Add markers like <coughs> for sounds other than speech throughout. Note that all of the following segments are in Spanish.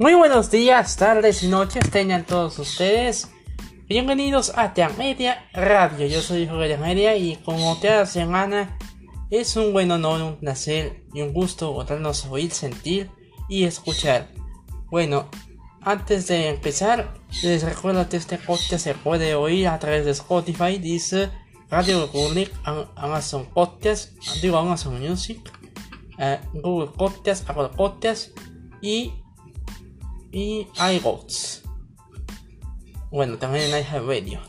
Muy buenos días, tardes y noches tengan todos ustedes. Bienvenidos a Media Radio. Yo soy Jorge Media y como cada semana es un buen honor, un placer y un gusto podernos oír, sentir y escuchar. Bueno, antes de empezar, les recuerdo que este podcast se puede oír a través de Spotify, dice Radio Republic, Amazon Podcast, digo Amazon Music, eh, Google Podcast, Apple Podcast y, y iBots. Bueno, también en iHeartRadio.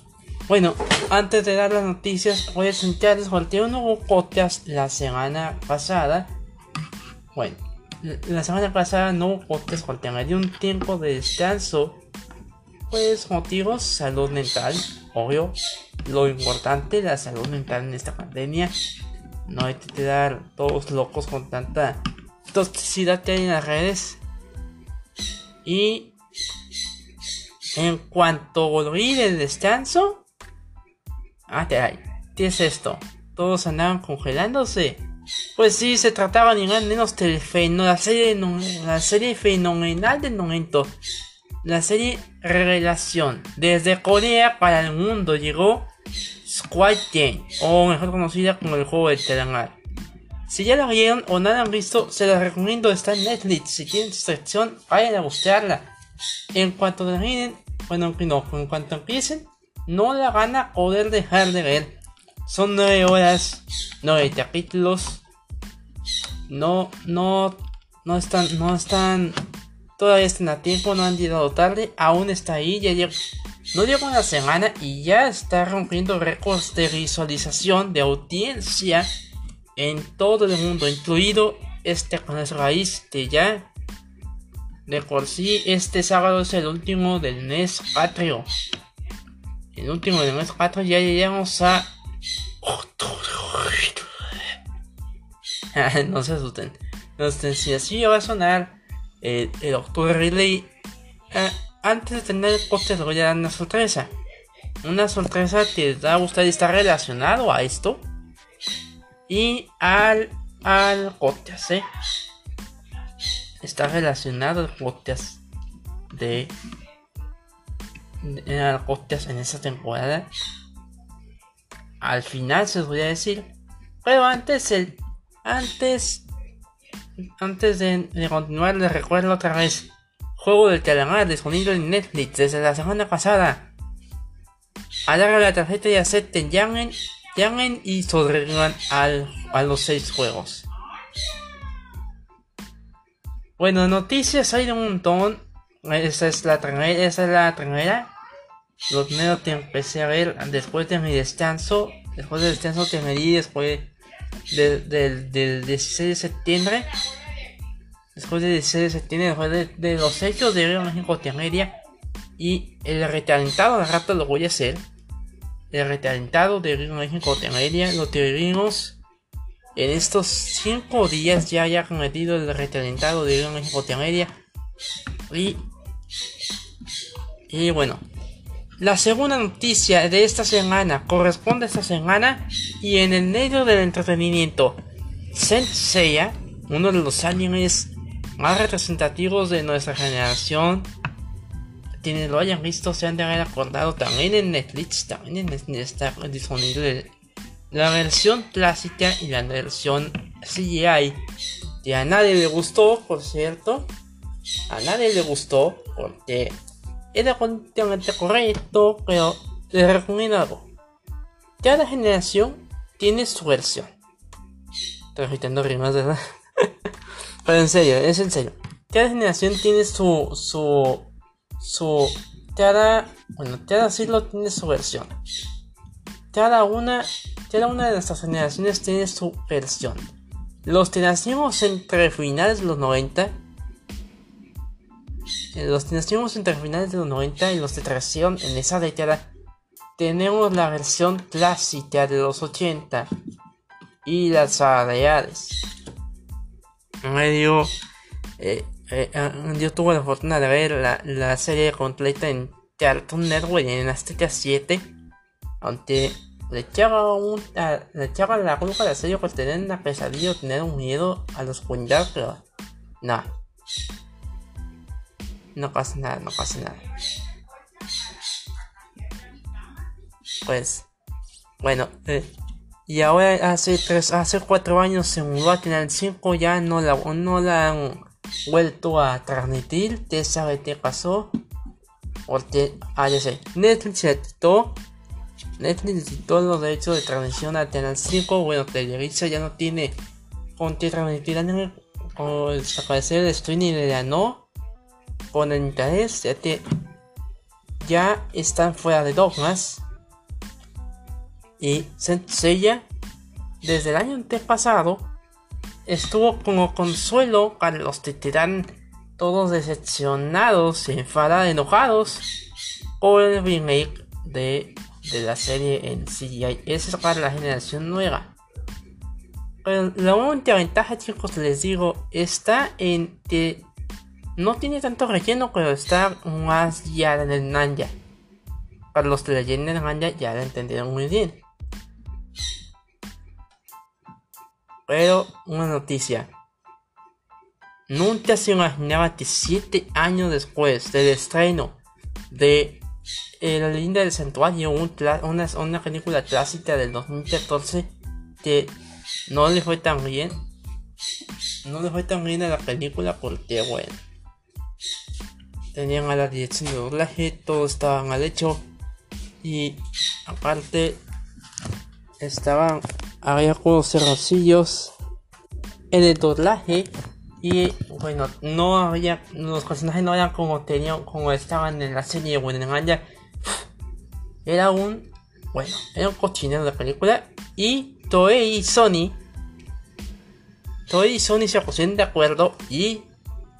Bueno, antes de dar las noticias, voy a sentarles porque un nuevo podcast la semana pasada. Bueno, la semana pasada no hubo podcast porque me dio un tiempo de descanso. Pues motivos, salud mental, obvio. Lo importante, la salud mental en esta pandemia. No hay que quedar todos locos con tanta toxicidad que hay en las redes. Y en cuanto volví del descanso, ah, ¿qué es esto? Todos andaban congelándose. Pues sí, se trataba ni más menos del la serie, la serie fenomenal del momento. La serie Relación. Desde Corea para el mundo llegó Squid Game, o mejor conocida como el juego del telangar. Si ya la vieron o no la han visto, se la recomiendo, está en Netflix. Si tienen suscripción, vayan a buscarla. En cuanto terminen, bueno, no, en cuanto empiecen, no la van a poder dejar de ver. Son nueve horas, nueve capítulos. No, no, no están, no están, todavía están a tiempo, no han llegado tarde, aún está ahí, ya llegó, no una semana y ya está rompiendo récords de visualización, de audiencia en todo el mundo, incluido este con el raíz que ya de por sí este sábado es el último del mes patrio. El último del mes patrio ya llegamos a <laughs> no se asusten. No se si así va a sonar eh, el Octubre Relay. Eh, antes de tener el podcast voy a dar una sorpresa. Una sorpresa que les va a gustar estar relacionado a esto. Y al, al podcast, ¿eh? Está relacionado al podcast de, de al podcast en esta temporada. Al final se los voy a decir. Pero antes el antes, antes de, continuar, les recuerdo otra vez. Juego del calamar disponible en Netflix desde la semana pasada. Alarga la tarjeta y acepten, llamen, llamen y sobrevivan al, a los seis juegos. Bueno, noticias hay un montón. Esa es la primera, esa es la. Lo primero que empecé a ver después de mi descanso. Después del descanso que me después del, 16 de septiembre, después del 16 de septiembre, después de, los hechos de Río México Media y el recalentado, al rato lo voy a hacer. El recalentado de Río México Media lo tuvimos en estos 5 días ya haya cometido el recalentado de Río México Media y y bueno la segunda noticia de esta semana corresponde a esta semana y en el medio del entretenimiento. Senseiya, uno de los animes más representativos de nuestra generación, quienes lo hayan visto se han de haber acordado también en Netflix, también en Netflix está disponible la versión clásica y la versión CGI. Y a nadie le gustó, por cierto. A nadie le gustó porque era completamente correcto, pero les recomiendo algo. Cada generación tiene su versión. Estoy agitando rimas, ¿verdad? <laughs> pero en serio, es en serio. Cada generación tiene su. su. Su. Cada. Bueno, cada siglo tiene su versión. Cada una. Cada una de nuestras generaciones tiene su versión. Los que entre finales de los 90 los que entre finales de los 90 y los de tracción en esa década, tenemos la versión clásica de los 80 y las reales. Medio, eh, eh, yo tuve la fortuna de ver la, la serie completa en Cartoon Network en Azteca 7, aunque un, le echaba la culpa a la serie por tener una pesadilla o tener un miedo a los cuentos, pero no No pasa nada, no pasa nada. Pues, bueno, eh, y ahora hace tres, hace cuatro años se mudó a Canal 5, ya no la, no la vuelto a transmitir. ¿Te sabe qué pasó? Porque, ah, ya Netflix quitó, Netflix quitó los derechos de transmisión a Canal 5. Bueno, Televisa ya no tiene con qué transmitir anime, o desaparecer el streaming de la no, con el interés, ya que ya están fuera de dogmas. Y Senseiya, desde el año antepasado, estuvo como consuelo para los quedan todos decepcionados, enfadados, enojados por el remake de, de la serie en CGI. Esa es para la generación nueva. La única ventaja, chicos, les digo, está en que no tiene tanto relleno, pero está más ya en el Nanja. Para los que leyen el Nanja ya lo entendieron muy bien. Pero una noticia. Nunca se imaginaba que 7 años después del estreno de La leyenda del santuario, una, una película clásica del 2014, que no le fue tan bien. No le fue tan bien a la película porque, bueno, tenían a la dirección de doblaje, todo estaba mal hecho. Y aparte, estaban había algunos errorcillos en el doblaje y bueno no había los personajes no eran como tenían como estaban en la serie o en el manga. Era un bueno era un cochinero de película y Toei y Sony Toei y Sony se pusieron de acuerdo y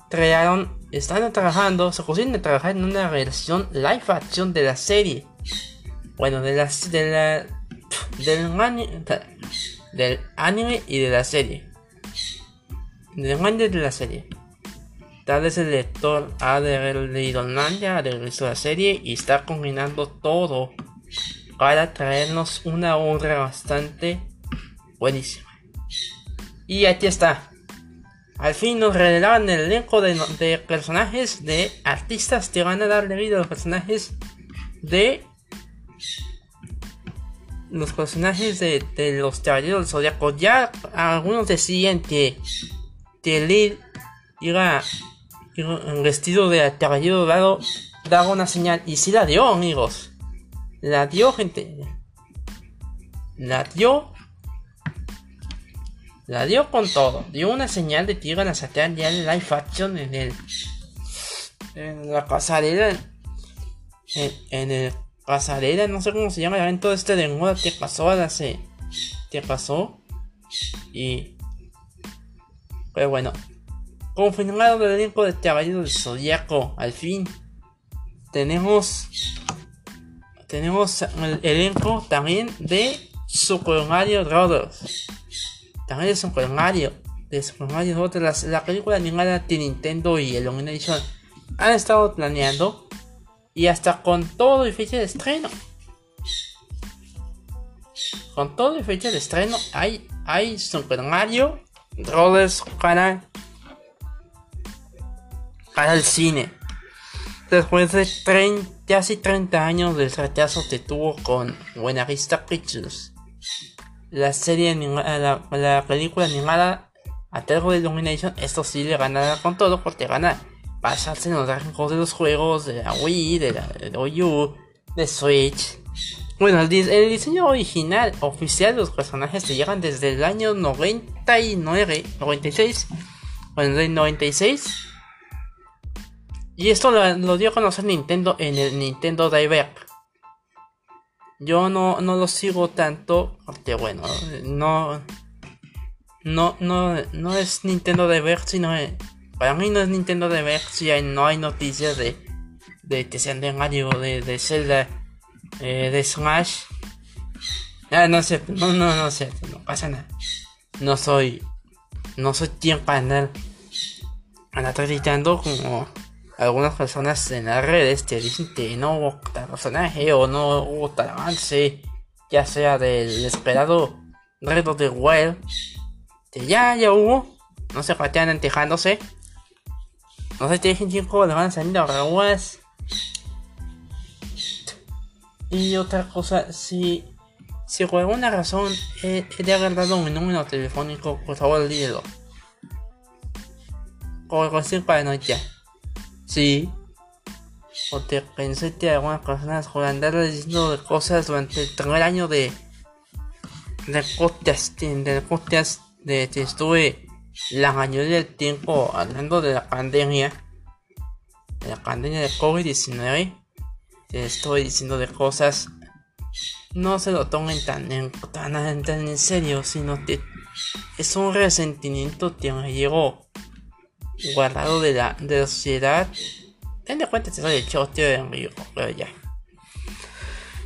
crearon están trabajando se pusieron a trabajar en una versión live action de la serie. Bueno de la de la del, del anime y de la serie. Del anime de la serie. Tal vez el lector ha leído el manga, visto la serie y está combinando todo para traernos una obra bastante buenísima. Y aquí está. Al fin nos revelaban el elenco de, de personajes, de artistas que van a darle vida a los personajes de los personajes de, los caballeros del zodiaco ya algunos decían que, que Lil iba, vestido de caballero dorado daba una señal y si la dio amigos. La dio gente. La dio. La dio con todo. Dio una señal de que iban a sacar ya el live action en el en la pasarela en, en el pasarela, no sé cómo se llama el evento este de moda que pasó hace. que pasó. Y. Pero bueno. Confirmado el elenco de Caballero del Zodíaco. Al fin. Tenemos. Tenemos el elenco también de Super Mario Brothers. También de Super Mario. De Super Mario Brothers. La, película animada de Nintendo y el Illumination han estado planeando y hasta con todo y fecha de estreno. Con todo y fecha de estreno hay, hay Super Mario Brothers para, para el cine. Después de 30, casi 30 años del retraso que tuvo con Buenavista Pictures. La serie la, la película animada a de Illumination, esto sí le ganará con todo porque gana basarse en los gráficos de los juegos de la Wii, de la, U, de Switch. Bueno, el, diseño original oficial de los personajes se llegan desde el año 99, 96, bueno, el 96. Y esto lo, dio a conocer Nintendo en el Nintendo Direct. Yo no, no lo sigo tanto porque bueno, no, no, no, no es Nintendo Direct, sino para mí no es Nintendo de ver si no hay noticias de, de que sean de Mario, de, de Zelda, eh, de Smash. Ah, no sé, no, no, no sé, no pasa nada. No soy, no soy quien para andar, andar gritando como algunas personas en las redes te dicen que no hubo tal personaje o no hubo tal avance, ya sea del esperado reto de Wild, que ya, ya hubo, no se patean entejándose No sé, te dije chicos, le van a salir aguas. Y otra cosa, si, si por alguna razón he, he agarrado un número telefónico, por favor lídelo. Por cualquier paranoia. Sí. O te pensé que algunas personas por andar diciendo cosas durante el primer año de de podcast, de podcast de que estuve la mayoría del tiempo hablando de la pandemia, de la pandemia de COVID-19, te estoy diciendo de cosas, no se lo tomen tan en, tan, en serio, sino que es un resentimiento que me llegó guardado de la, de la sociedad. Ten en cuenta que soy el chote de amigo, pero ya.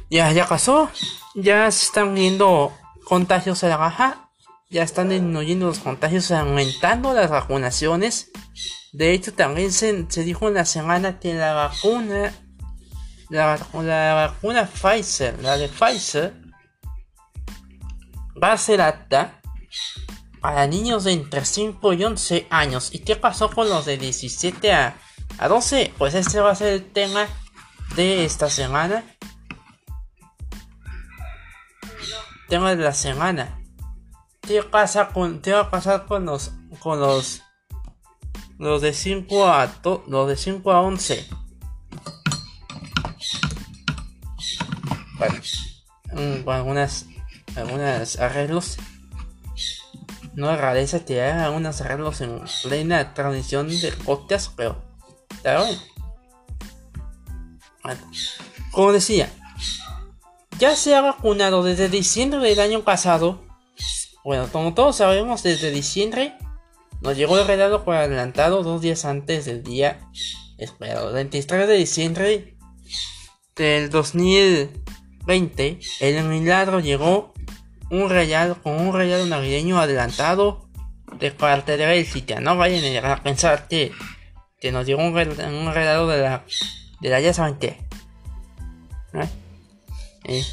Ya, ya pasó. Ya se están viendo contagios en la baja. Ya están disminuyendo los contagios, aumentando las vacunaciones. De hecho, también se, se dijo en la semana que la vacuna, la, la vacuna Pfizer, la de Pfizer, va a ser apta para niños de entre 5 y 11 años. ¿Y qué pasó con los de 17 a, a 12? Pues este va a ser el tema de esta semana. tema de la semana. ¿Qué pasa con, qué va a pasar con los, con los, los de 5 a, los de 5 a 11? Bueno, con algunas, algunas arreglos. No es rareza que haya algunos arreglos en plena transmisión de podcast, pero está bien. Bueno, como decía, ya se ha vacunado desde diciembre del año pasado. Bueno, como todos sabemos, desde diciembre nos llegó el regalo por adelantado dos días antes del día esperado. El 23 de diciembre del 2020, el milagro llegó un regalo con un regalo navideño adelantado de parte de Bélgica. No vayan a pensar que, que nos llegó un, regalo de la, de la ya saben qué. Eh,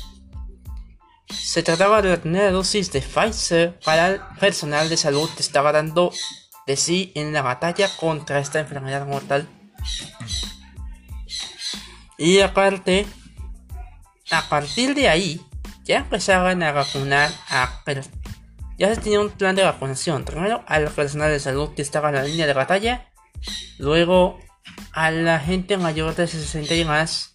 se trataba de primera dosis de Pfizer para el personal de salud que estaba dando de sí en la batalla contra esta enfermedad mortal. Y aparte, a partir de ahí, ya empezaban a vacunar a ya se tenía un plan de vacunación. Primero al personal de salud que estaba en la línea de batalla. Luego a la gente mayor de 60 y más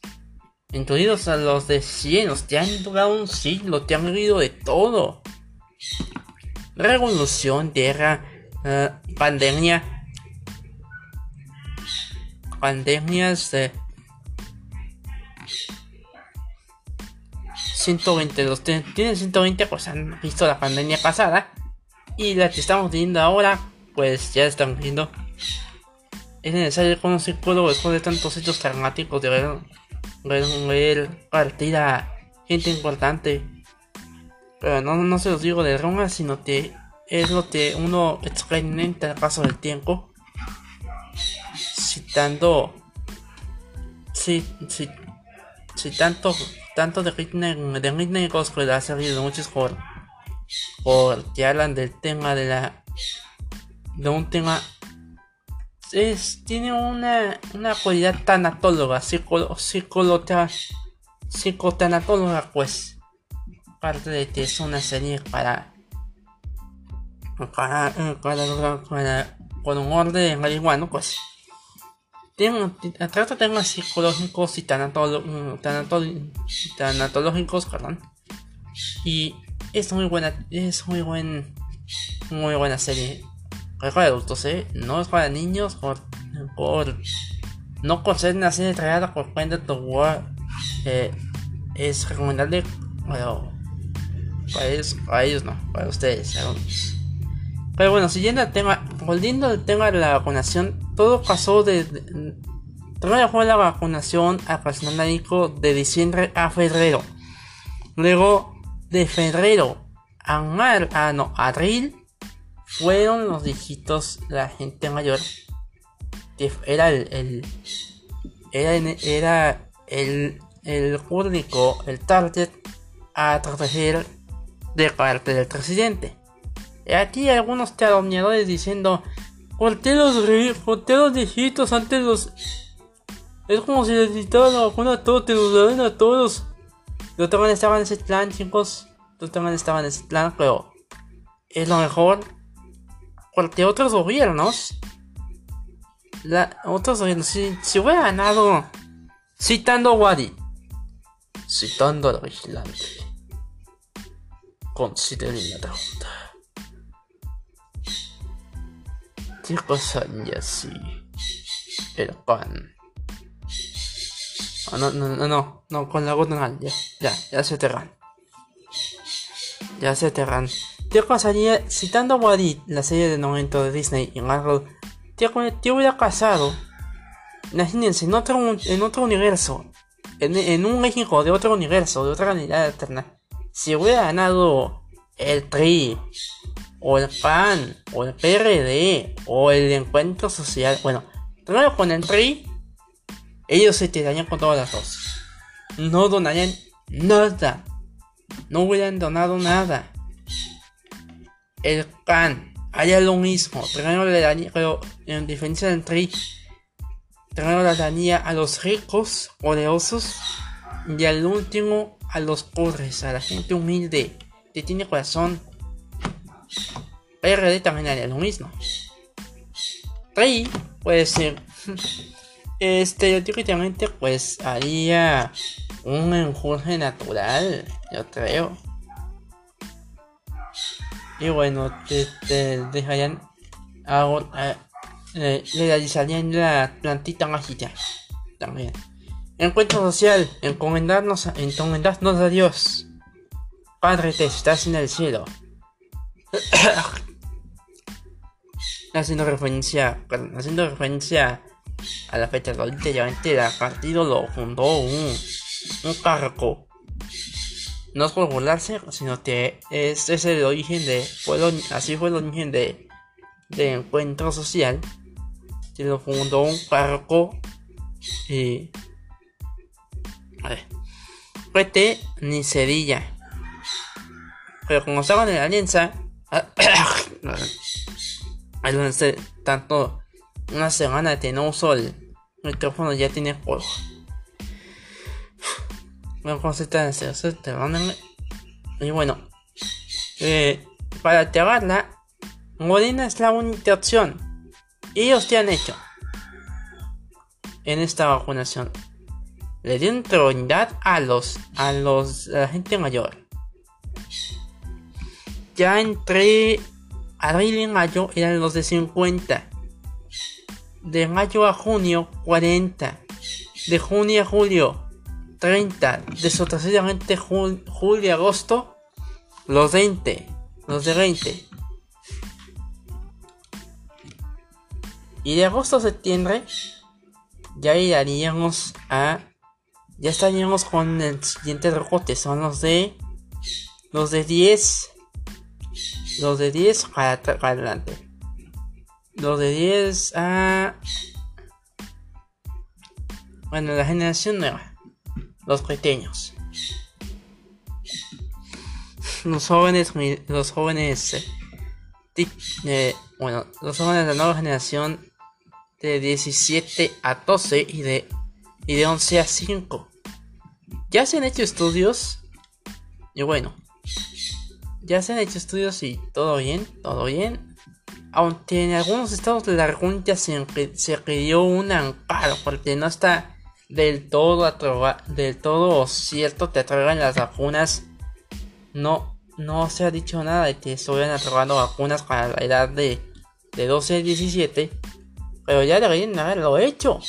incluidos a los de 100, los que han durado un siglo, te han vivido de todo. Revolución, guerra, uh, pandemia, pandemias de 120, los que tienen 120 pues han visto la pandemia pasada y la que estamos viendo ahora pues ya están viendo. Es necesario conocer psicólogo después de tantos hechos traumáticos de ver ver partida gente importante. Pero no, no se los digo de Roma, sino que es lo que uno experimenta el paso del tiempo. Citando. Si, si, si tanto, tanto de Ritney, de Ritney Cosplay ha salido muchos por, por que hablan del tema de la. de un tema es, tiene una, una cualidad tanatóloga, psico, psicotanatóloga, pues. Parte de que es una serie para. para. para, para, con un orden marihuano, pues. Tiene, trata temas psicológicos y tanatológicos, tanatológicos, perdón. Y es muy buena, es muy buen, muy buena serie es para adultos, ¿eh? No es para niños por, por no por ser una serie traída por cuenta de War. Eh, es recomendable, bueno, para ellos, para ellos no, para ustedes. Pero bueno, siguiendo el tema, volviendo al tema de la vacunación, todo pasó de, Primero fue la vacunación a personal médico de diciembre a febrero. Luego de febrero a mar, a no, abril fueron los dígitos la gente mayor que era el, era, era el, el público, el target a proteger de parte del presidente. Y aquí algunos calumniadores diciendo Corté los, los viejitos antes los... Es como si vacuna a todos, te los daban a todos. Yo también estaba en ese plan, chicos. Yo también estaba en ese plan, pero... Es lo mejor. Porque otros gobiernos... La, otros. Si, si hubiera ganado... Citando a Wadi. Citando al vigilante. Consideren la. ¿Qué pasaría si el pan? Oh, no, no, no, no, no, con la gota ya, ya, ya se terran. Ya se terran. ¿Qué pasaría citando a Wadid, la serie de momento de Disney en algo? Te, te hubiera casado. Imagínense, en otro, en otro universo, en, en un México de otro universo, de otra realidad alterna, si hubiera ganado el TRI, o el PAN, o el PRD, o el Encuentro Social. Bueno, primero con el PRI, ellos se tirarían con todas las dos. No donarían nada. No hubieran donado nada. El PAN haría lo mismo. Primero le daría, pero en diferencia PRI, primero le daría a los ricos, poderosos, y al último a los pobres, a la gente humilde, que tiene corazón PRD también haría lo mismo. Rey puede ser <laughs> estereotípicamente pues haría un enjurje natural, yo creo. Y bueno, te, dejarían algo, le realizarían la plantita mágica también. Encuentro social, encomendarnos, encomendarnos a Dios. Padre, te estás en el cielo. <coughs> haciendo referencia, haciendo referencia a la fecha literalmente el partido lo fundó un, un cargo. No es por burlarse, sino que es, es el origen de, fue así fue el origen de, de encuentro social. Se lo fundó un cargo y... A ver. Fue ni Cedilla. Pero como estaban en la alianza... <coughs> Al tanto una semana que no uso el micrófono ya tiene juego. Una cosita de Y bueno, eh, para activarla, Morena es la única opción. Ellos te han hecho en esta vacunación. Le dieron prioridad a los, a los, a la gente mayor. Ya entré abril y mayo eran los de 50. De mayo a junio, 40. De junio a julio, 30. De sucesivamente julio y agosto, los 20. Los de 20. Y de agosto a septiembre, ya iríamos a. Ya estaríamos con el siguiente recorte. Son los de. Los de 10 los de 10 para, adelante. Los de 10 a... Bueno, la generación nueva. Los pequeños. Los jóvenes, los jóvenes, eh, bueno, los jóvenes de la nueva generación de 17 a 12 y de, y de 11 a 5. Ya se han hecho estudios y bueno, ya se han hecho estudios y todo bien, todo bien. Aunque en algunos estados de la República se, se pidió un amparo porque no está del todo, del todo cierto que atraigan las vacunas. No, no se ha dicho nada de que estuvieran aprobando vacunas para la edad de, de 12 a 17. Pero ya deberían haberlo hecho.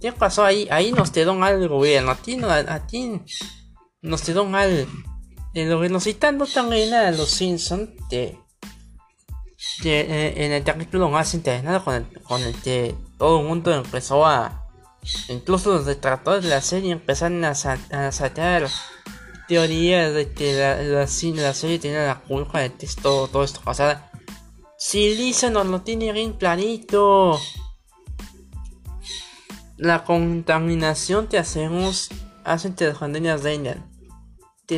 ¿Qué pasó ahí? Ahí nos quedó mal el gobierno. A ti, a ti nos mal en lo que nos citando también a los Simpsons de, eh, en el capítulo más interesante con el, con el que todo el mundo empezó a incluso los detractores de la serie empezaron a, a sacar teorías de que la, la, serie tiene la culpa de que todo, todo esto pasara si Lisa nos lo tiene bien clarito la contaminación que hacemos hace que las pandemias vengan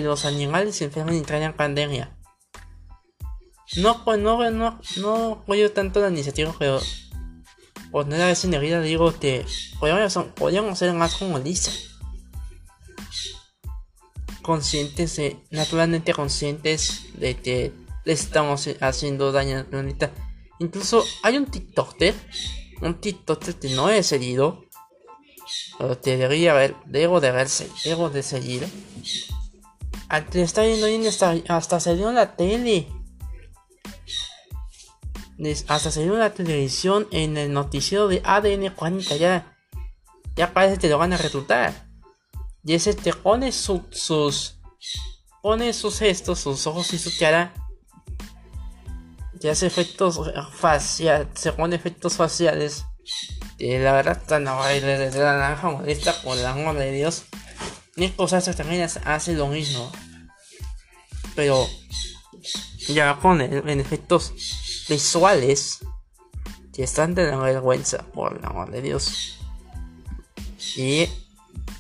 los animales se enferman y traen pandemia. no, pues no, no, no apoyo tanto la iniciativa, pero poner a esa energía digo que podríamos, ser más como Lisa. Conscientes, naturalmente conscientes de que le estamos haciendo daño al planeta. Incluso hay un TikToker, un TikToker que no he seguido, pero te debería haber, debo de verse, debo de seguir. Al que está viendo bien hasta, hasta salió en la tele hasta salió la televisión en el noticiero de ADN 40 ya, ya parece que lo van a reclutar. Y ese te pone sus pone sus gestos, sus ojos y su cara. Y hace efectos faciales, se pone efectos faciales. La verdad no baile de la naranja molesta por el amor de Dios. Nico Sasha también hace lo mismo. Pero ya con en efectos visuales que están de la vergüenza, por el amor de Dios. Y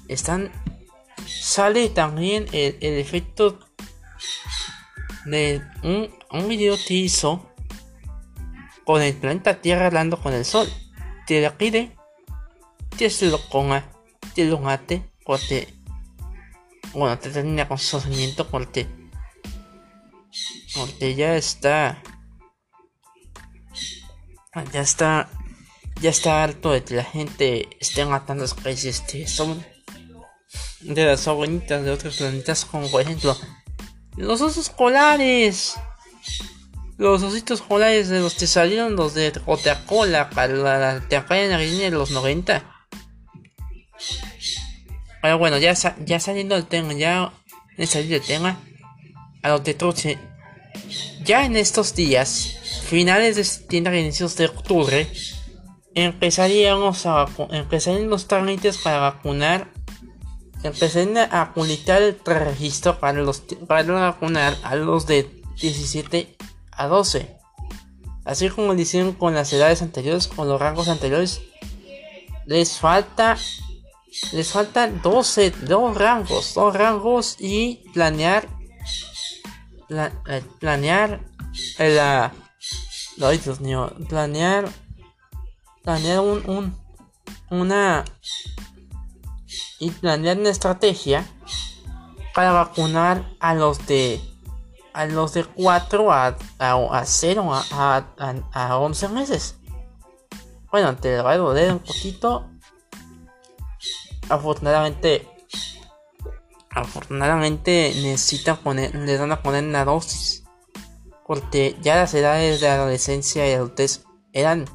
están. Sale también el, efecto de un, un video que hizo con el planeta Tierra hablando con el Sol. Te lo pide, te lo ponga, te lo mate, corte. Bueno, te termina con su porque. Porque ya está ya está ya está harto de que la gente esté matando especies que son de las abuelitas de otros planetas como por ejemplo los osos polares. Los ositos polares de los que salieron los de Coca-Cola para la temporada de los 90 pero bueno ya, ya saliendo del tema ya en salir del tema a los de Troche ya en estos días finales de septiembre, inicios de octubre, empezaríamos a empezarían los trámites para vacunar, empezarían a publicar el registro para los para vacunar a los de 17 a 12. Así como lo hicieron con las edades anteriores, con los rangos anteriores, les falta les faltan 12, dos rangos, dos rangos y planear eh, planear la Ay, Dios mío. Planear. Planear un, un. Una. Y planear una estrategia. Para vacunar a los de. A los de 4 a, a, 0 a, a, a 11 meses. Bueno, te va a doler un poquito. Afortunadamente. Afortunadamente necesitan poner. Les van a poner una dosis porque ya las edades de adolescencia y adultez eran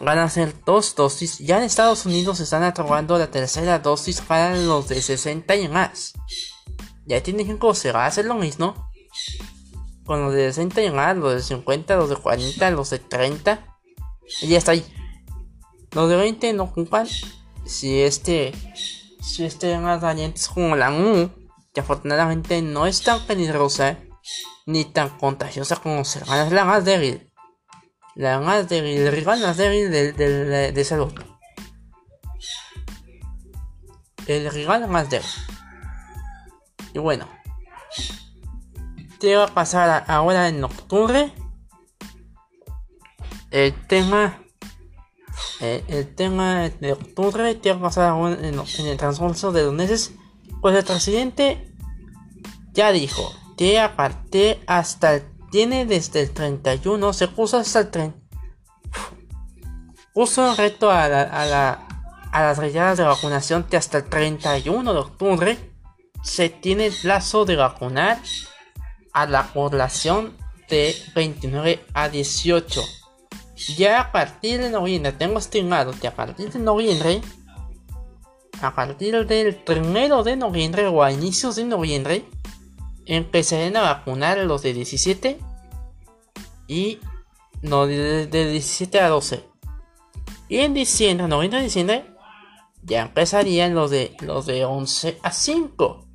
van a ser dos dosis. Ya en Estados Unidos están aprobando la tercera dosis para los de 60 y más. Ya tienen que a hacer lo mismo con los de 60 y más, los de 50, los de 40, los de 30. Y ya está ahí. Los de 20 no ocupan si este si este más valientes como la MU, que afortunadamente no es tan peligrosa ni tan contagiosa como ser es la más débil. La más débil, el más débil de, de, de salud. El rival más débil. Y bueno. Te va a pasar ahora en octubre. El tema. Eh, el tema de octubre te va a pasar en, en el transcurso de los meses. Pues el presidente ya dijo que aparte hasta tiene desde el 31, se puso hasta el 30. Puso un reto a, a, la, a las relladas de vacunación que hasta el 31 de octubre se tiene el plazo de vacunar a la población de 29 a 18. Ya a partir de noviembre, tengo estimado que a partir de noviembre, a partir del 1 de noviembre o a inicios de noviembre, empezarán a vacunar a los de 17 y no de, 17 a 12. Y en diciembre, 90 de diciembre, ya empezarían los de los de 11 a 5.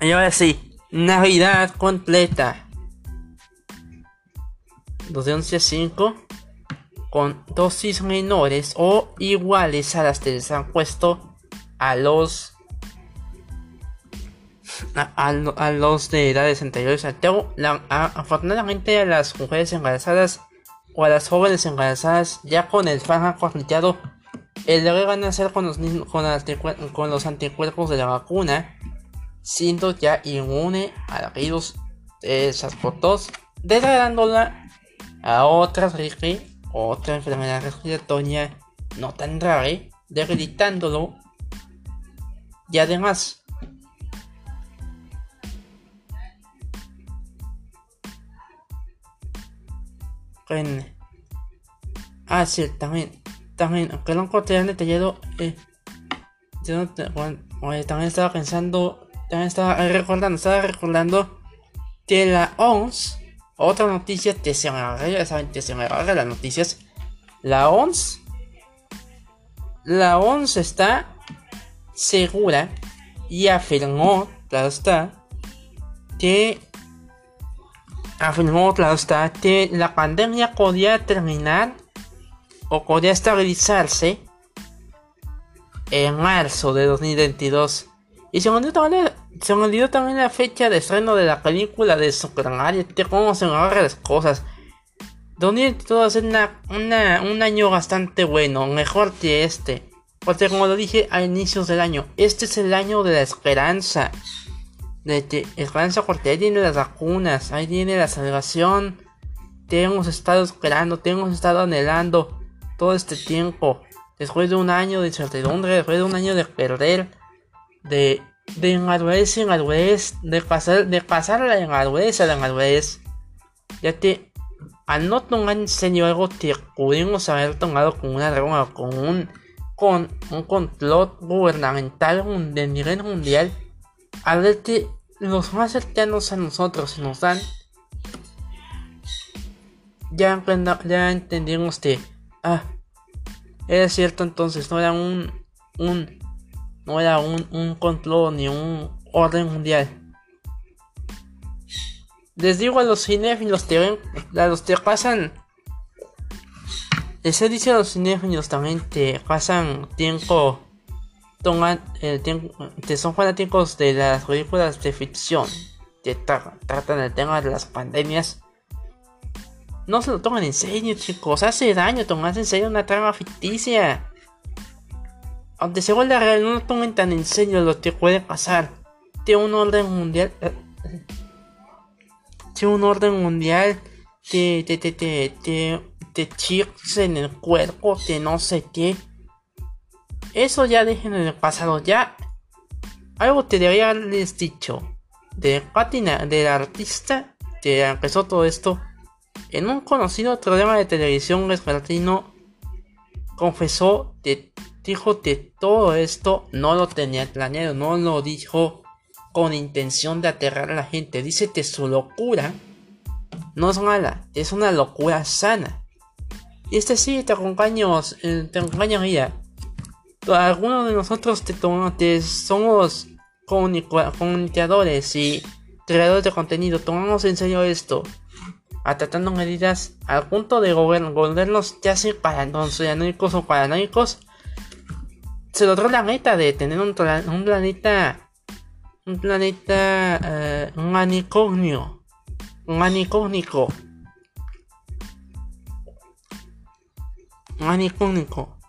Y ahora sí, Navidad completa. Los de 11 a 5 con dosis menores o iguales a las que les han puesto a los a, los de edades anteriores al TEO. afortunadamente a las mujeres embarazadas o a las jóvenes embarazadas ya con el fármaco deber van a hacer con los, con, los anticuerpos de la vacuna, siendo ya inmune a los virus de esas fotos, degradándola a otra otra enfermedad respiratoria no tan grave, debilitándolo y además Ah, sí, también. También, aunque lo encontré detallado. Eh, yo bueno, también estaba pensando. También estaba recordando. Estaba recordando que la ONS. Otra noticia que se me las noticias. La ONS. La ONS está segura y afirmó, claro está, que afirmó está que la pandemia podía terminar o podía estabilizarse en marzo de 2022. Y se olvidó también, se olvidó también la fecha de estreno de la película de Super Mario, cómo se me agarran las cosas. 2022 es una, un año bastante bueno, mejor que este. Porque como lo dije a inicios del año, este es el año de la esperanza de esperanza porque ahí viene las vacunas, ahí viene la salvación. Te hemos estado esperando, te hemos estado anhelando todo este tiempo. Después de un año de incertidumbre, después de un año de perder, de, de inmadurez inmadurez, de pasar, de pasar la inmadurez a la inmadurez. Ya que al no tomar en algo que pudimos haber tomado con una drama, con un, con un complot gubernamental de nivel mundial al ver que los más cercanos a nosotros nos dan, ya, entendimos que, ah, era cierto entonces, no era un, un, no era un, un control ni un orden mundial. Les digo a los cinéfilos que ven, los que pasan, les he dicho a los cinéfilos también que pasan tiempo el que son fanáticos de las películas de ficción que tratan el tema de las pandemias, no se lo toman en serio, chicos. Hace daño tomarse en serio una trama ficticia. Aunque se vuelva real, no lo tomen tan en serio lo que puede pasar. Tiene un orden mundial. Tiene un orden mundial. Te, te, te, te, te, te en el cuerpo, que no sé qué. Eso ya dejen en el pasado. Ya algo te debería haberles dicho. De Patina, del artista que empezó todo esto. En un conocido programa de televisión vespertino confesó que dijo que todo esto no lo tenía planeado, no lo dijo con intención de aterrar a la gente. Dice que su locura no es mala, es una locura sana. Y este sí te acompaña, eh, te algunos de nosotros te, somos comunicadores y creadores de contenido, tomamos en serio esto, atacando medidas al punto de volvernos ya sea paranoicos o paranoicos, se logró la meta de tener un, planeta, un planeta, eh, un anicognio, un anicónico, un anicónico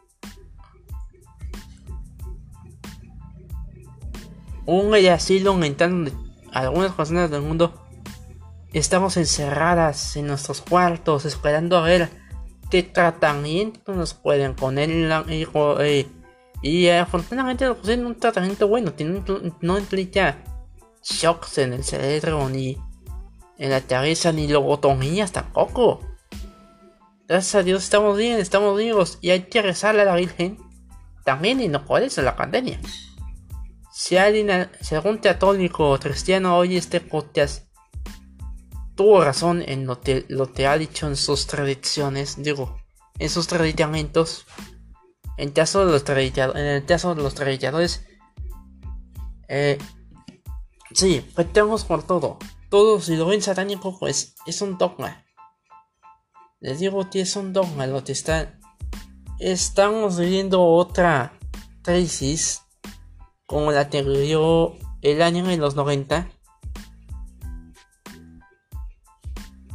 un asilo aumentando algunas personas del mundo estamos encerradas en nuestros cuartos esperando a ver qué tratamiento nos pueden poner y, y, y afortunadamente nos pusieron un tratamiento bueno no implica shocks en el cerebro ni en la cabeza ni lobotomías tampoco. Gracias a Dios estamos bien estamos vivos y hay que rezarle a la Virgen también y no por eso la pandemia si alguien, si algún o cristiano oye este podcast, tuvo razón en lo que, lo ha dicho en sus tradiciones, digo, en sus tradicionamientos. En, en el caso de los tradicionadores, eh, sí, petemos por todo. Todo si lo ven satánico, pues es un dogma. Les digo que es un dogma lo que está. Estamos viviendo otra crisis como la que vivió el año de los 90.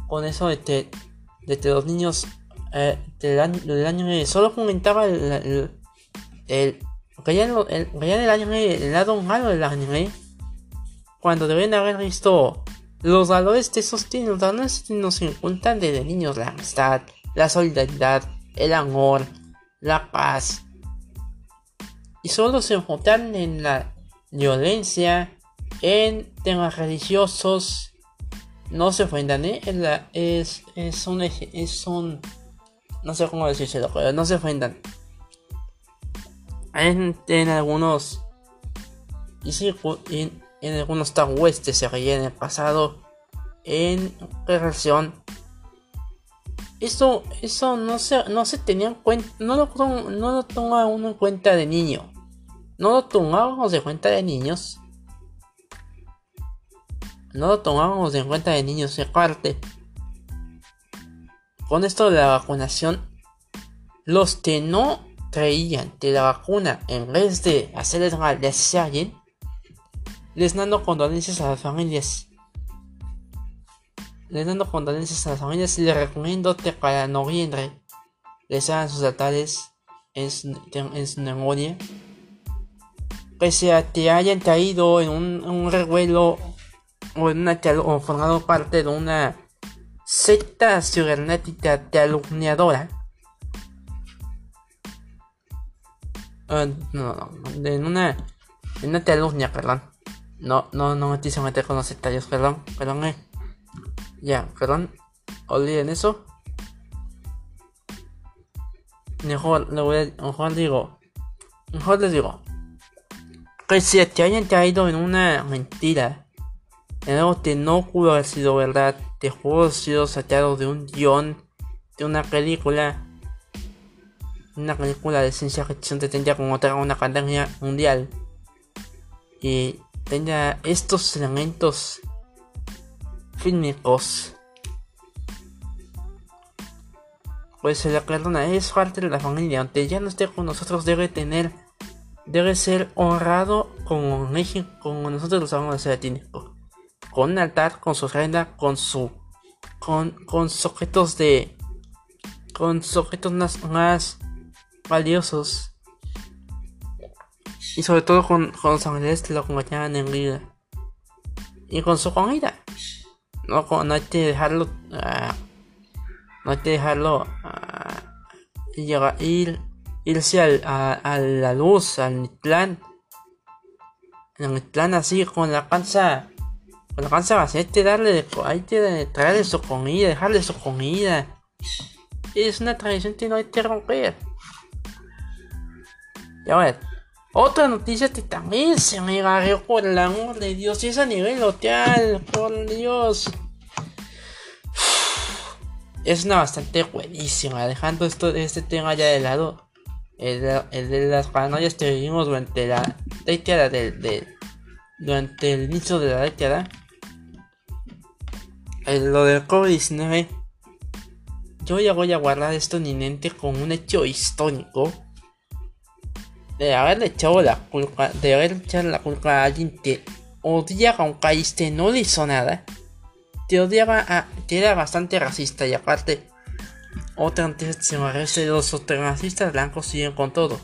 Con eso de, que los niños eh, del, año, solo comentaba el, el, el, el, anime, el lado malo del anime. Cuando deben haber visto los valores de esos tienen, los valores nos incultan desde niños la amistad, la solidaridad, el amor, la paz. Y solo se enfocan en la violencia, en temas religiosos. No se ofendan, ¿eh? Es, es, un, es un. No sé cómo decírselo, pero no se ofendan. En, en algunos. Y sí, en, en algunos West se reía en el pasado. En relación eso, eso no se, no se tenía en cuenta, no lo, no lo toma uno en cuenta de niño. No lo tomábamos en cuenta de niños. No lo tomábamos en cuenta de niños, y aparte. Con esto de la vacunación, los que no creían que la vacuna, en vez de hacerles mal, les a alguien, les dando condolencias a las familias les dando condolencias a las familias y les recomiendo que para noviembre les hagan sus altares en su, memoria. Pese a que hayan caído en un, revuelo o, en una, o formado parte de una secta cibernética calumniadora. Uh, no, no, en una, en una calumnia, perdón. No, no, no me quise meter con los sectarios, perdón, perdón, eh. Ya, perdón. Olviden eso. Mejor, le voy a, mejor digo. Mejor les digo. Que si te hayan caído en una mentira. En algo que no pudo haber sido verdad. Te pudo haber sido sacado de un guion. De una película. Una película de ciencia ficción que tendría como otra una pandemia mundial. Y tenga estos elementos fílmicos. Pues le perdona, es parte de la familia, aunque ya no esté con nosotros, debe tener, debe ser honrado como, como nosotros lo sabemos hacer tínico. Con un altar, con su ofrenda, con su, con, con objetos de, con objetos más, más valiosos. Y sobre todo con, con los familiares que lo acompañaban en vida. Y con su comida no, no hay que dejarlo, uh, no hay que dejarlo uh, llegar, ir, irse al, a, a, la luz, al plan, el plan así con la panza, con la panza vacía, hay darle, hay que traerle su comida, dejarle su comida. Es una tradición que no hay que romper. Ya ver. Otra noticia que también se me agarró por el amor de Dios. Y es a nivel local, por Dios. <sighs> Es una bastante buenísima. Dejando esto, este tema ya de lado. El, de las paranoias que vivimos durante la década del. durante el inicio de la década. lo del COVID-19. Yo ya voy a guardar esto en mente como un hecho histórico de haberle echado la culpa, de haber echado la culpa a alguien que odia a un país que no le hizo nada, te odiaba a, que era bastante racista y aparte, otra de los supremacistas blancos siguen con todo.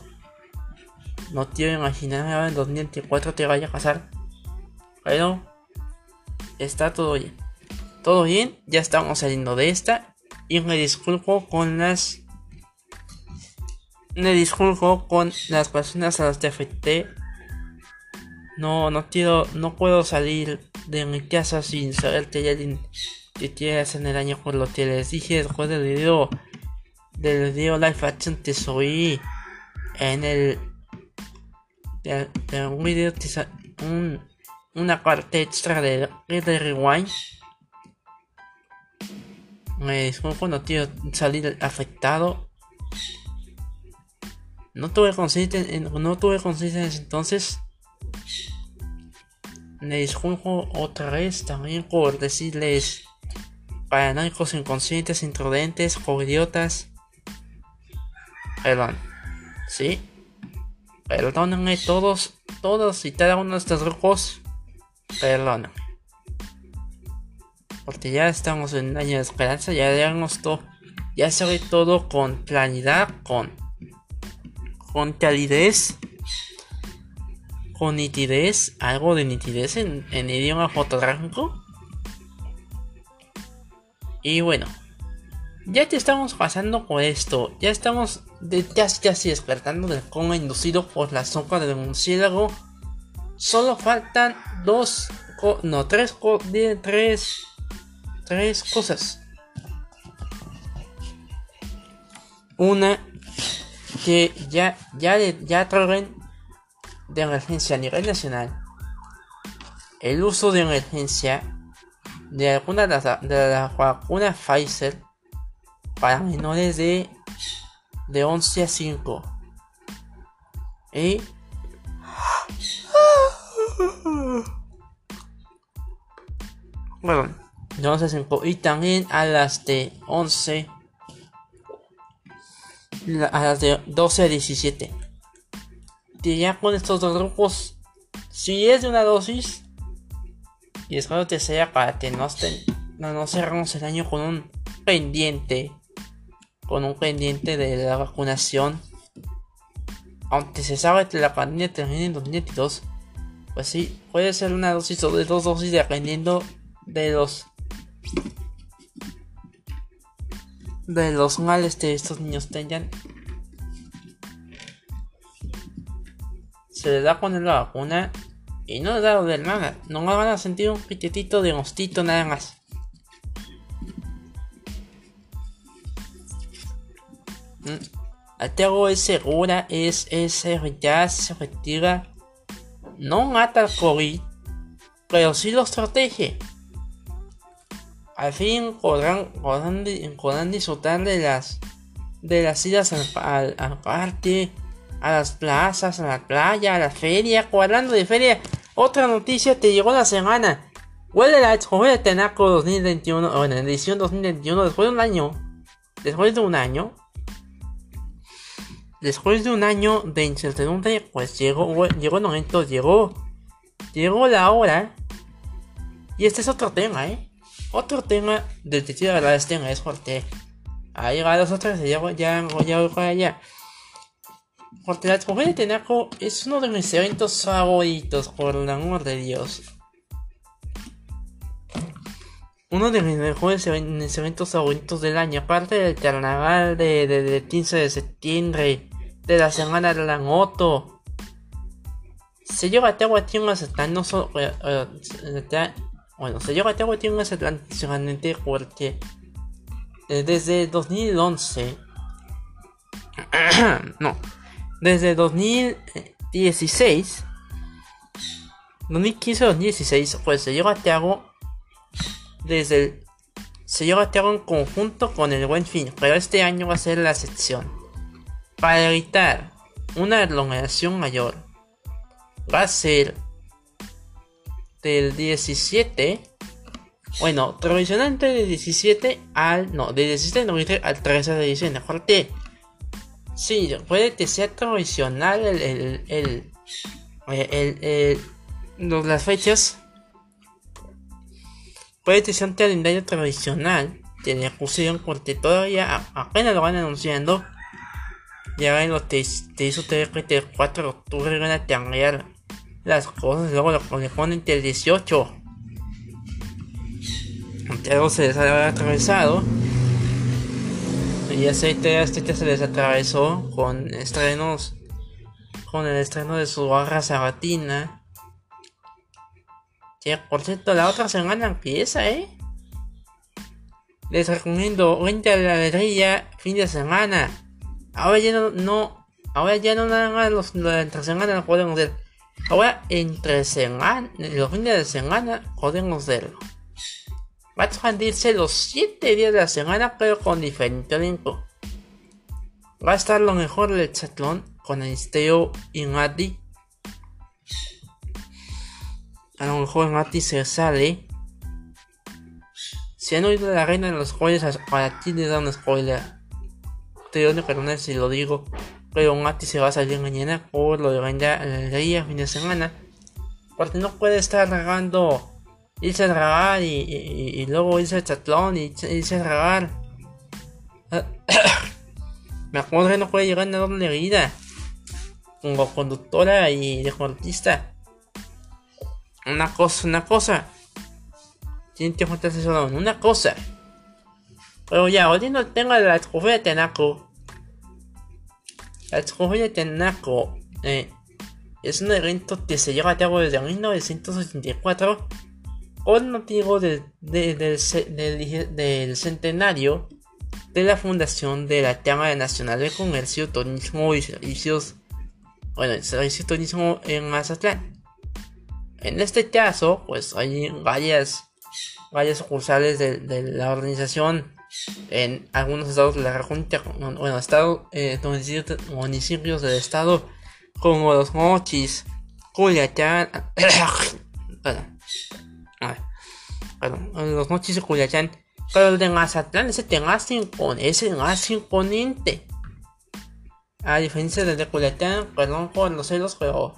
No quiero imaginar ahora en 2024 te vaya a pasar. Pero está todo bien. Todo bien, ya estamos saliendo de esta. Y me disculpo con las me disculpo con las personas a las que afecté. No, no quiero, no puedo salir de mi casa sin saber que hay alguien que quiere hacer el daño por lo que les dije después del video del video live action que subí en el de, un video un, una parte extra de, de Rewind me disculpo no quiero salir afectado no tuve conciencia, no tuve conciencia entonces. Me disculpo otra vez también por decirles paranoicos, inconscientes, imprudentes, idiotas. Perdón. ¿Sí? Perdónenme todos, todos y cada uno de estos grupos Perdón. Porque ya estamos en un año de esperanza, ya todo, ya se todo con claridad, con, con calidez, con nitidez, algo de nitidez en, en idioma fotográfico. Y bueno, ya te estamos pasando con esto. Ya estamos de, casi, casi despertando del coma inducido por la sombra del murciélago. Solo faltan dos, no, tres, tres, tres cosas. Una que ya, ya, ya traen de emergencia a nivel nacional. El uso de emergencia de alguna de las, de las vacunas Pfizer para menores de, de 11 a 5. Y bueno, de 11 a 5 y también a las de 11 a las de 12 a 17. Y ya con estos dos grupos, si es de una dosis, y espero que sea para que no, estén, no, no cerramos el año con un pendiente con un pendiente de la vacunación. Aunque se sabe que la pandemia termina en 2022, pues sí, puede ser una dosis o de dos dosis dependiendo de los de los males que estos niños tengan. Se les da poner la vacuna y no les da de nada, no van a sentir un piquetito de mostito nada más. Algo es segura, es, es ya se retira. No mata al COVID, pero sí los protege. Al fin podrán, podrán, disfrutar de las de las idas al, al, parque, a las plazas, a la playa, a la feria. Hablando de feria, otra noticia te llegó la semana. Huele la Expo de Tenaco 2021, o en la edición 2021, después de un año, después de un año, Después de un año de incertidumbre, pues llegó, llegó el momento, llegó, llegó la hora. Y este es otro tema, ¿eh? Otro tema del que quiero hablar este es porque ha llegado los otros y ya, ya, para allá. Porque la Expo de Tenaco es uno de mis eventos favoritos, por el amor de Dios. Uno de mis mejores eventos favoritos del año, aparte del carnaval de, de, 15 de septiembre, de la semana de la moto. Se lleva a cabo aquí en no solo. Bueno, se lleva a en Mazatlán principalmente porque eh, desde 2011. <coughs> no, desde 2016. 2015-2016, pues se lleva a desde el, se lleva a en conjunto con el Buen Fin, pero este año va a ser la sección. Para evitar una aglomeración mayor, va a ser del 17, bueno, tradicionalmente del 17 al, no, del 17 de noviembre al 13 de diciembre, porque sí, puede que sea tradicional el, el, el, el, el las fechas Puede que sea un calendario tradicional de la fusión porque todavía apenas lo van anunciando. Ya en los te, hizo que el 4 de octubre van a cambiar las cosas. Luego lo, ponen el 18. Algo se les ha atravesado. Y aceite este se les atravesó con estrenos. Con el estreno de su barra sabatina por cierto, la otra semana empieza, ¿eh? Les recomiendo, vente a la alegría fin de semana. Ahora ya no, ahora ya no nada más los, entre semana lo podemos ver. Ahora entre semana, los fines de semana podemos verlo. A expandirse los 7 días de la semana, pero con diferente elenco. Va a estar lo mejor del chatlón con Esteo y Mati a lo mejor Mati se sale. Si han oído la reina de los spoilers, para ti le da un spoiler. Te doy perdón si lo digo. Pero Mati se va a salir mañana por lo de vender el día fin de semana. Porque no puede estar regando, irse a regar y, luego irse al chatlón y irse a regar. <coughs> Que no puede llegar a doble vida como conductora y deportista. Una cosa, una cosa. Tienen que juntarse solo en una cosa. Pero ya, hoy no tengo la de Tenako. La trofea de Tenako eh, es un evento que se lleva a cabo desde 1984 con motivo del, del, centenario de la fundación de la Cámara Nacional de Comercio, Turismo y Servicios, bueno, Servicio Turismo en Mazatlán. En este caso, pues hay varias, varias sucursales de, la organización en algunos estados de la República, bueno, estados, eh, municipios del estado como los Mochis, Culiacán, <coughs> bueno, los Mochis de Culiacán, pero el de Mazatlán ese tengas ese más imponente. A diferencia del de Culiacán, perdón por los celos, pero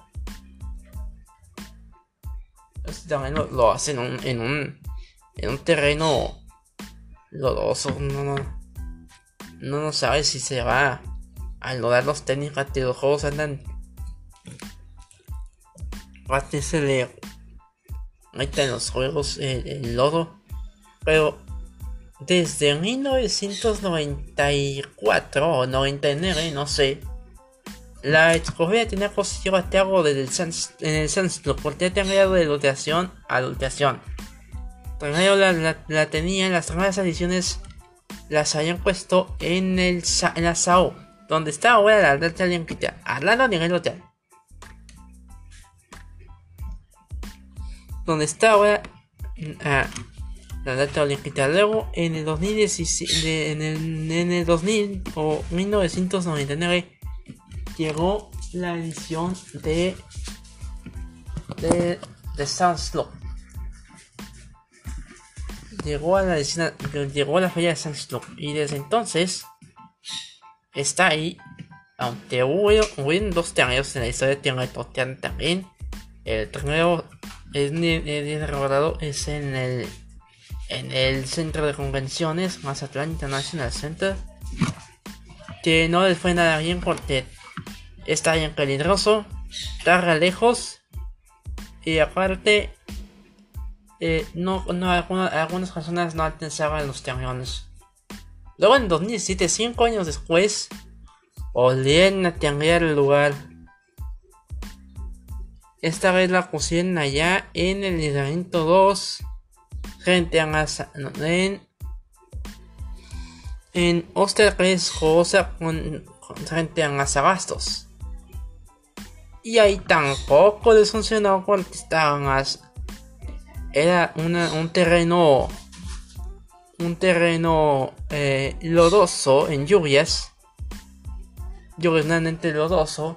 este también lo, hacen en un, en un, terreno lodoso. No, no, no, no sabe si se va a lograr los los juegos andan se le está en los juegos el, lodo pero desde 1994 o 99 no sé la escogida tenía posición a cargo del en el Sanskrit porque ha cambiado de loteación a loteación primero la, tenía las primeras ediciones las habían puesto en el en la SAO donde está ahora la data limpia al lado nivel hotel donde está ahora ah, la data olímpica. Luego en el 2016, en, el, en el 2000 o 1999 llegó la edición de de, de Slow. Llegó a la edición, llegó a la feria de Slow y desde entonces está ahí. Aunque hubo, hubo dos torneos en la historia de Torneo también. El torneo es, recordado es en el en el centro de convenciones Mazatlán International Center que no les fue nada bien porque está bien peligroso está lejos y aparte eh, no, no algunas, personas no alcanzaban los camiones luego en 2017 cinco años después volvieron a cambiar el lugar esta vez la pusieron allá en el liderazgo 2. Frente a en, en Osterreich Rosa con, frente a Gastos. Y ahí tampoco les funcionó porque estaban Era un terreno. Un terreno eh, lodoso en lluvias. Lluviosamente lodoso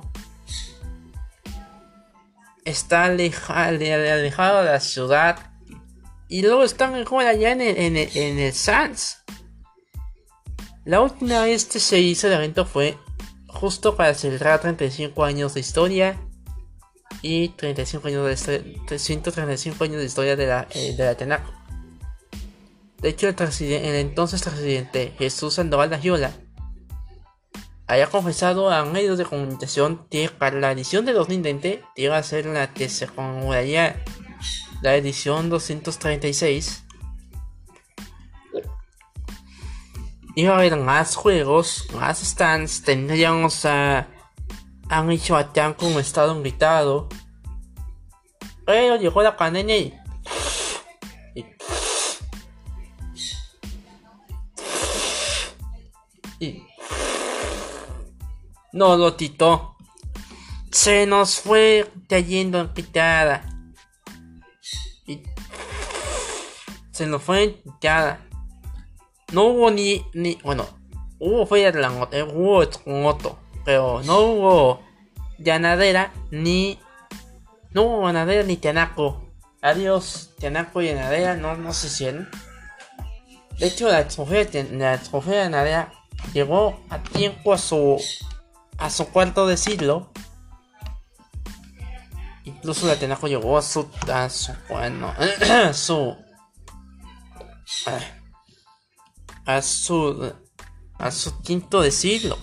está alejado, alejado de la ciudad. Y luego están mejor allá en el, en el, en el Sans. La última vez que se hizo el evento fue justo para celebrar 35 años de historia y 35 años de historia, 135 años de historia de la, eh, de la Tenaco. De hecho, el, entonces presidente Jesús Sandoval Giola haya confesado a medios de comunicación que para la edición de 2020 iba a ser la que se la edición 236. Iba a haber más juegos, más stands, tendríamos a, a Michoacán como estado invitado. Pero llegó la pandemia y y no, Lotito. Se nos fue cayendo en picada. Y se nos fue en picada. No hubo ni, ni, bueno, hubo fue la eh, hubo moto, pero no hubo ganadera ni, no hubo ganadera ni tenaco. Adiós, tenaco y ganadera, no, no se hicieron. De hecho, la trofea, la trofea ganadera llegó a tiempo a su a su cuarto de siglo. Incluso la Tenaco llegó a su, a su bueno, <clears throat> su a su a su quinto de siglo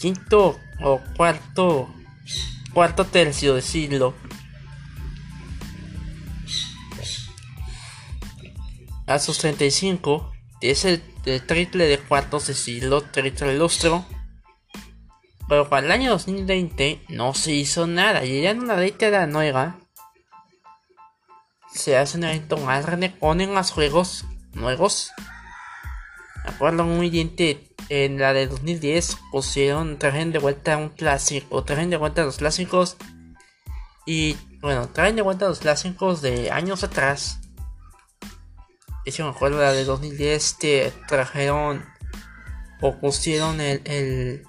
quinto o cuarto cuarto tercio de siglo. A sus 35 es el, triple de cuartos de siglo triple lustro. Pero para el año 2020 no se hizo nada y ya en una década nueva se hace un evento más grande ponen los juegos nuevos. Acuerdo muy bien en la de 2010 pusieron trajen de vuelta un clásico trajen de vuelta los clásicos y bueno traen de vuelta los clásicos de años atrás y si me acuerdo la de 2010 te trajeron o pusieron el, el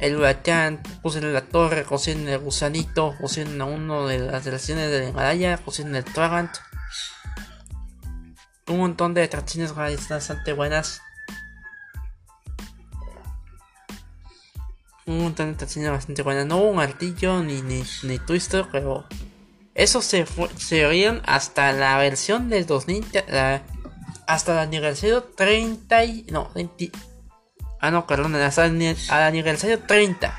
el huracán, pusieron la torre, pusieron el gusanito, pusieron a uno de las relaciones de la Himalaya, pusieron el Tragant. Un montón de atracciones bastante buenas. Un de atracciones bastante buenas. No hubo un martillo ni, ni, ni twister, pero eso se, fue, se vieron hasta la versión del 2000, hasta el aniversario 30 y, no, 20, Ah, no, perdón, hasta el, al aniversario 30.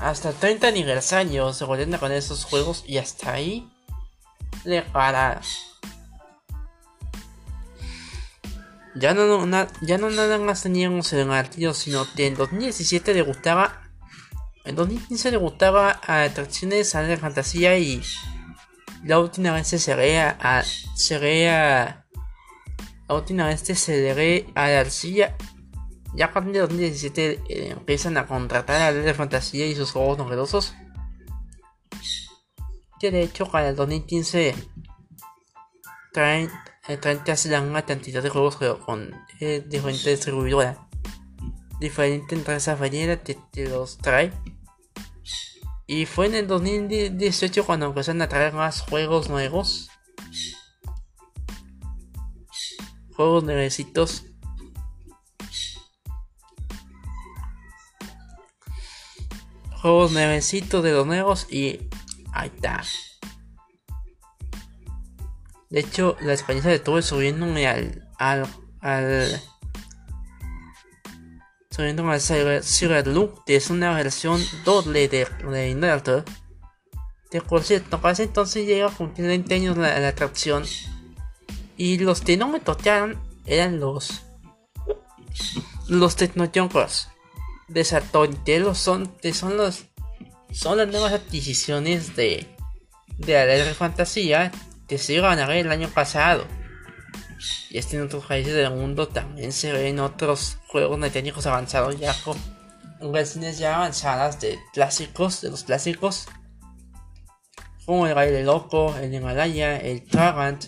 Hasta el 30 aniversario se volviendo con esos juegos y hasta ahí le para. Ya no, ya no nada más teníamos el martillo, sino que en 2017 le gustaba. En 2015 le gustaba a atracciones a la fantasía y la última vez se sería a. Sería. La última vez se le a la arcilla ya a partir de 2017 eh, empiezan a contratar a de Fantasía y sus juegos novedosos. Que de hecho para el 2015 traen, casi la una cantidad de juegos con eh, diferentes distribuidoras. Diferente empresa variedad que te los trae. Y fue en el 2018 cuando empezaron a traer más juegos nuevos. Juegos nuevecitos juegos nuevecitos de los nuevos y ahí está. De hecho, la experiencia de todo subiéndome al, al, al subiéndome al Silver Loop, que es una versión doble de, de Inverter. De por cierto, para ese entonces llega a cumplir 20 años la, la atracción. Y los que no me tocaron eran los los Junkers de Saturn son, son los son las nuevas adquisiciones de de la fantasía que a ver el año pasado. Y este en otros países del mundo también se ven otros juegos técnicos avanzados ya con versiones ya avanzadas de clásicos, de los clásicos. Como el baile loco, el Himalaya, el Tarrant.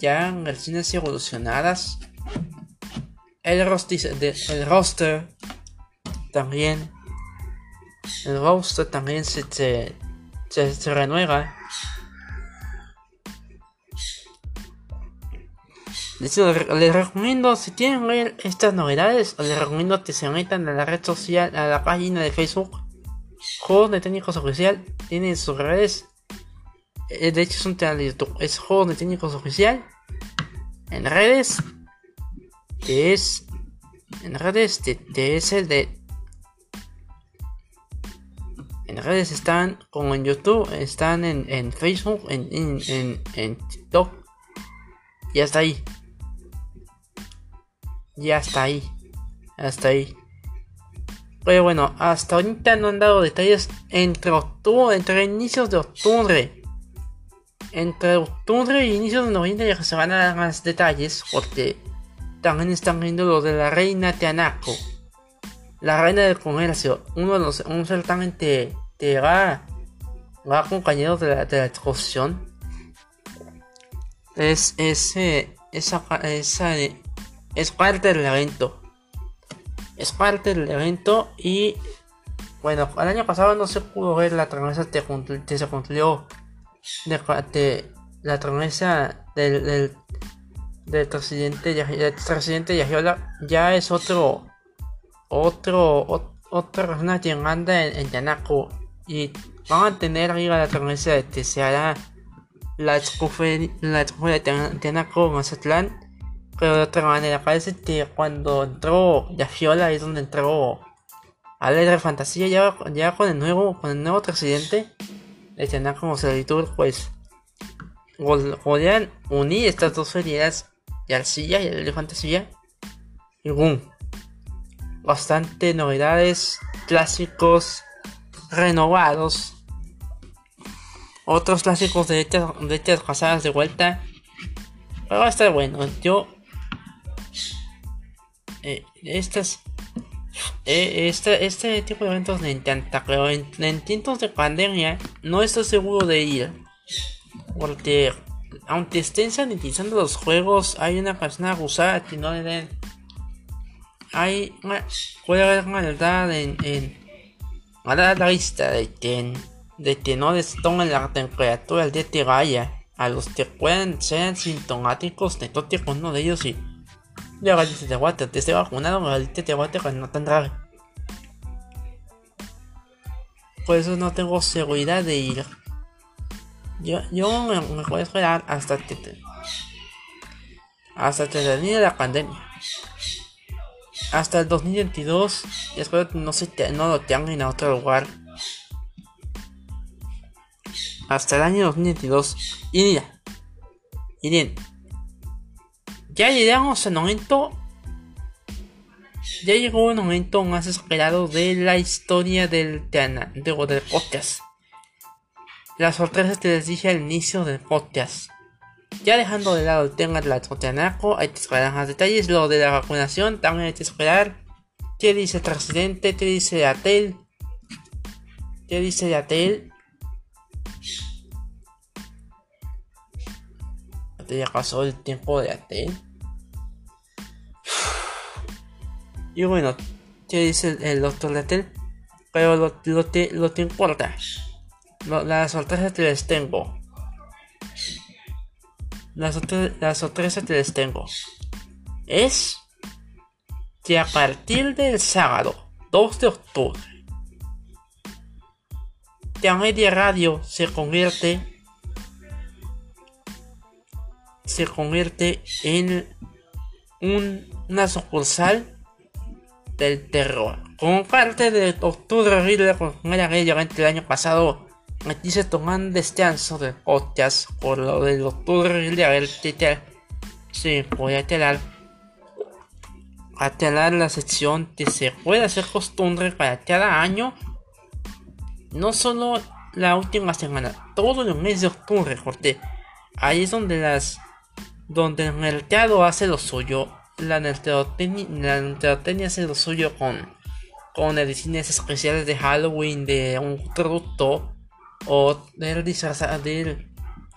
Ya en versiones evolucionadas el, el roster también. El roster también se, se, se, renueva. Les, les, recomiendo, si quieren ver estas novedades, les recomiendo que se metan a la red social, a la página de Facebook. Juegos de Técnicos Oficial. Tienen sus redes. Eh, de hecho, es un canal de YouTube. Es Juegos de Técnicos Oficial. En redes es en redes de, es el de en redes están como en YouTube están en, Facebook en, en, en, TikTok y hasta ahí y hasta ahí hasta ahí pero bueno hasta ahorita no han dado detalles entre octubre entre inicios de octubre entre octubre y inicios de noviembre ya se van a dar más detalles porque también están viendo lo de la reina Tianaco. La reina del comercio. Uno de los, un certamente te va, va acompañado de la, de la exposición. Es ese, esa, esa, es parte del evento. Es parte del evento y bueno, el año pasado no se pudo ver la travesa que, se cumplió de, la travesa del, del del presidente, del presidente ya es otro, otro, otra persona que anda en, en Yanako y van a tener arriba la tornesa de que se la escufe la de Tenaco Mazatlán pero de otra manera parece que cuando entró Yafiola es donde entró Alegre Fantasía ya, ya con el nuevo con el nuevo presidente de Tenaco Mazatlán pues podrían unir estas dos ferias Yarcilla y Alegre Fantasía y boom bastante novedades clásicos renovados otros clásicos de estas pasadas de vuelta. Pero va a estar bueno. Yo. Eh, estas. Este, este tipo de eventos me encanta. Pero en, tiempos de pandemia no estoy seguro de ir. Porque. Aunque estén sanitizando los juegos, hay una persona abusada que no le den. Hay. Puede haber maldad en. en a la vista de que de que no les tomen la temperatura el día que vaya. A los que pueden ser sintomáticos, te toque con uno de ellos y ya vayas de guate, te esté vacunado, ahorita te guate cuando no tan grave. Por eso no tengo seguridad de ir. Yo, yo me, me a esperar hasta que te, hasta que termine la pandemia. Hasta el 2022. Y espero que no, se te, no lo tengan a otro lugar hasta el año 2022. Y mira, miren, ya llegamos al momento, ya llegó un momento más esperado de la historia del, de, del podcast. Las sorpresas que les dije al inicio del podcast. Ya dejando de lado el tema de la Totianaco, hay que esperar más detalles. Lo de la vacunación, también hay que esperar. ¿Qué dice el presidente? ¿Qué dice Atel? ¿Qué dice Atel? ya pasó el tiempo de Atel. Y bueno, ¿qué dice el, doctor de Atel? Pero lo, lo, te, lo te importa. las sorpresas que les tengo. Las, las sorpresas que les tengo. Es que a partir del sábado 2 de octubre, Media Radio se convierte se convierte en una sucursal del terror. Como parte de Octubre Riddler con la el año pasado, aquí se toman descanso de podcast por lo del Octubre Riddler el Twitter. Sí, voy a telar a la sección que se puede hacer costumbre para cada año. No solo la última semana, todo el mes de octubre, porque ahí es donde las donde el mercado hace lo suyo, la mercadotecnia, hace lo suyo con, con ediciones especiales de Halloween de un producto o de disfrazada de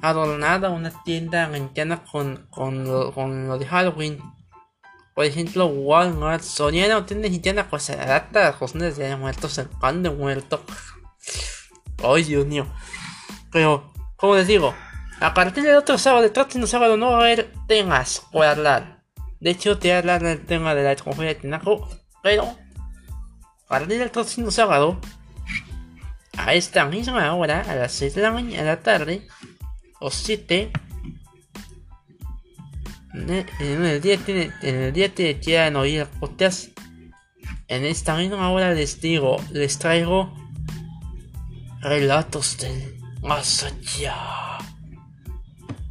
adornada una tienda americana con, con, lo, con lo de Halloween. Por ejemplo, Walmart, Sony no tiene ni tienda pues se de muertos, el muerto. Ay, Dios mío. Pero, como les digo, a partir del otro sábado, el próximo sábado no haber temas por hablar. De hecho, te hablar del tema de la conferencia de Tinaco, pero a partir del próximo sábado, a esta misma hora, a las 6 de la mañana, de la tarde, o 7, en el día que, en el día que quieran oír podcast, en esta misma hora les digo, les traigo relatos del más allá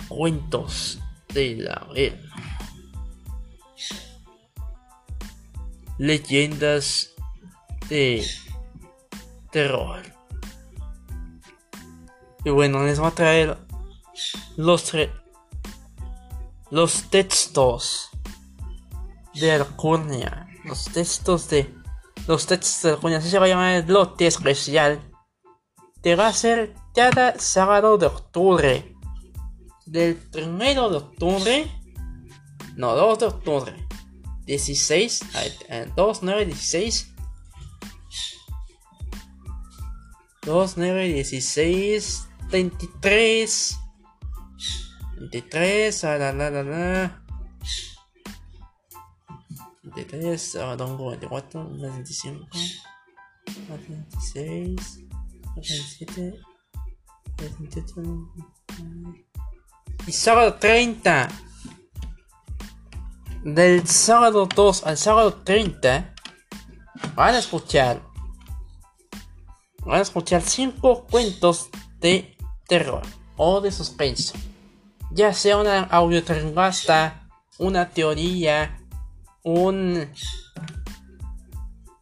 cuentos de la era. Leyendas de terror. Y bueno, les voy a traer los, los textos de Alcurnia. Los textos de. Los textos de Alcurnia. Así se va a llamar el lote especial. Te va a ser cada sábado de octubre del 1 de octubre, no, 2 de octubre, 16, 2, 9, 16, 2, 9, 16, 23, 23, a la la la la. 23, a 24, 25, 26, 27, 28, y sábado 30. Del sábado 2 al sábado 30 van a escuchar van a escuchar 5 cuentos de terror o de suspenso. Ya sea una audio una teoría, un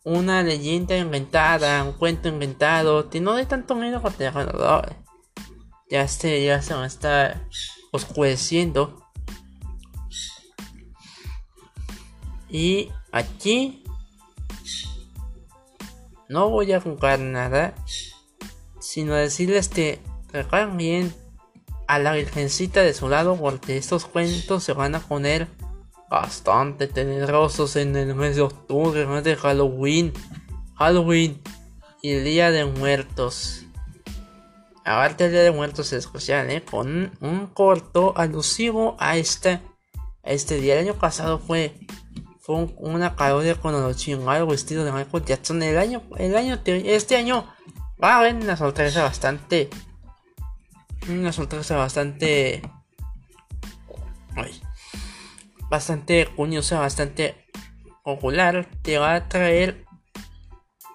una leyenda inventada, un cuento inventado, que no de tanto miedo con terror. Ya se, ya se va a estar oscureciendo. Y aquí no voy a jugar nada, sino decirles que recuerden bien a la virgencita de su lado porque estos cuentos se van a poner bastante tenebrosos en el mes de octubre, el mes de Halloween, Halloween y el Día de Muertos. Aparte del Día de Muertos es especial, ¿eh? con un corto alusivo a este, este día. El año pasado fue, fue una parodia con los chingados vestidos de Michael Jackson. El año, el año, este año va a haber una sorpresa bastante, una sorpresa bastante, bastante curiosa, bastante popular. Te va a traer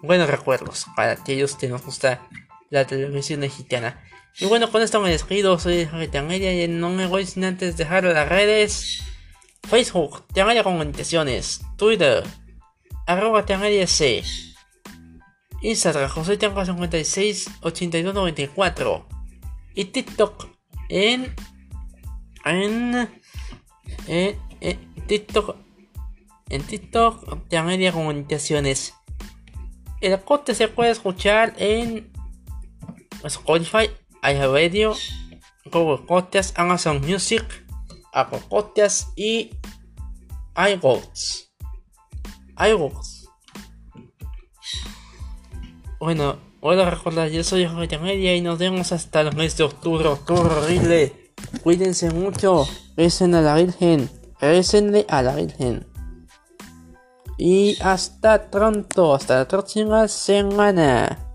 buenos recuerdos para aquellos que nos gusta la televisión mexicana. Y bueno, con esto me despido, soy Media y no me voy sin antes dejar las redes. Facebook, Tiangaria Comunicaciones, Twitter, arroba C, Instagram, José Tianga 56 82 94 y TikTok en en en, en TikTok en TikTok Tiangaria Comunicaciones. El corte se puede escuchar en Spotify, iHeartRadio, Google Podcasts, Amazon Music, Podcasts y iVoox. iVoox. Bueno, a recordar, yo soy Jorge Media y nos vemos hasta el mes de octubre, octubre horrible. Cuídense mucho, recen a la Virgen, recenle a la Virgen. Y hasta pronto, hasta la próxima semana.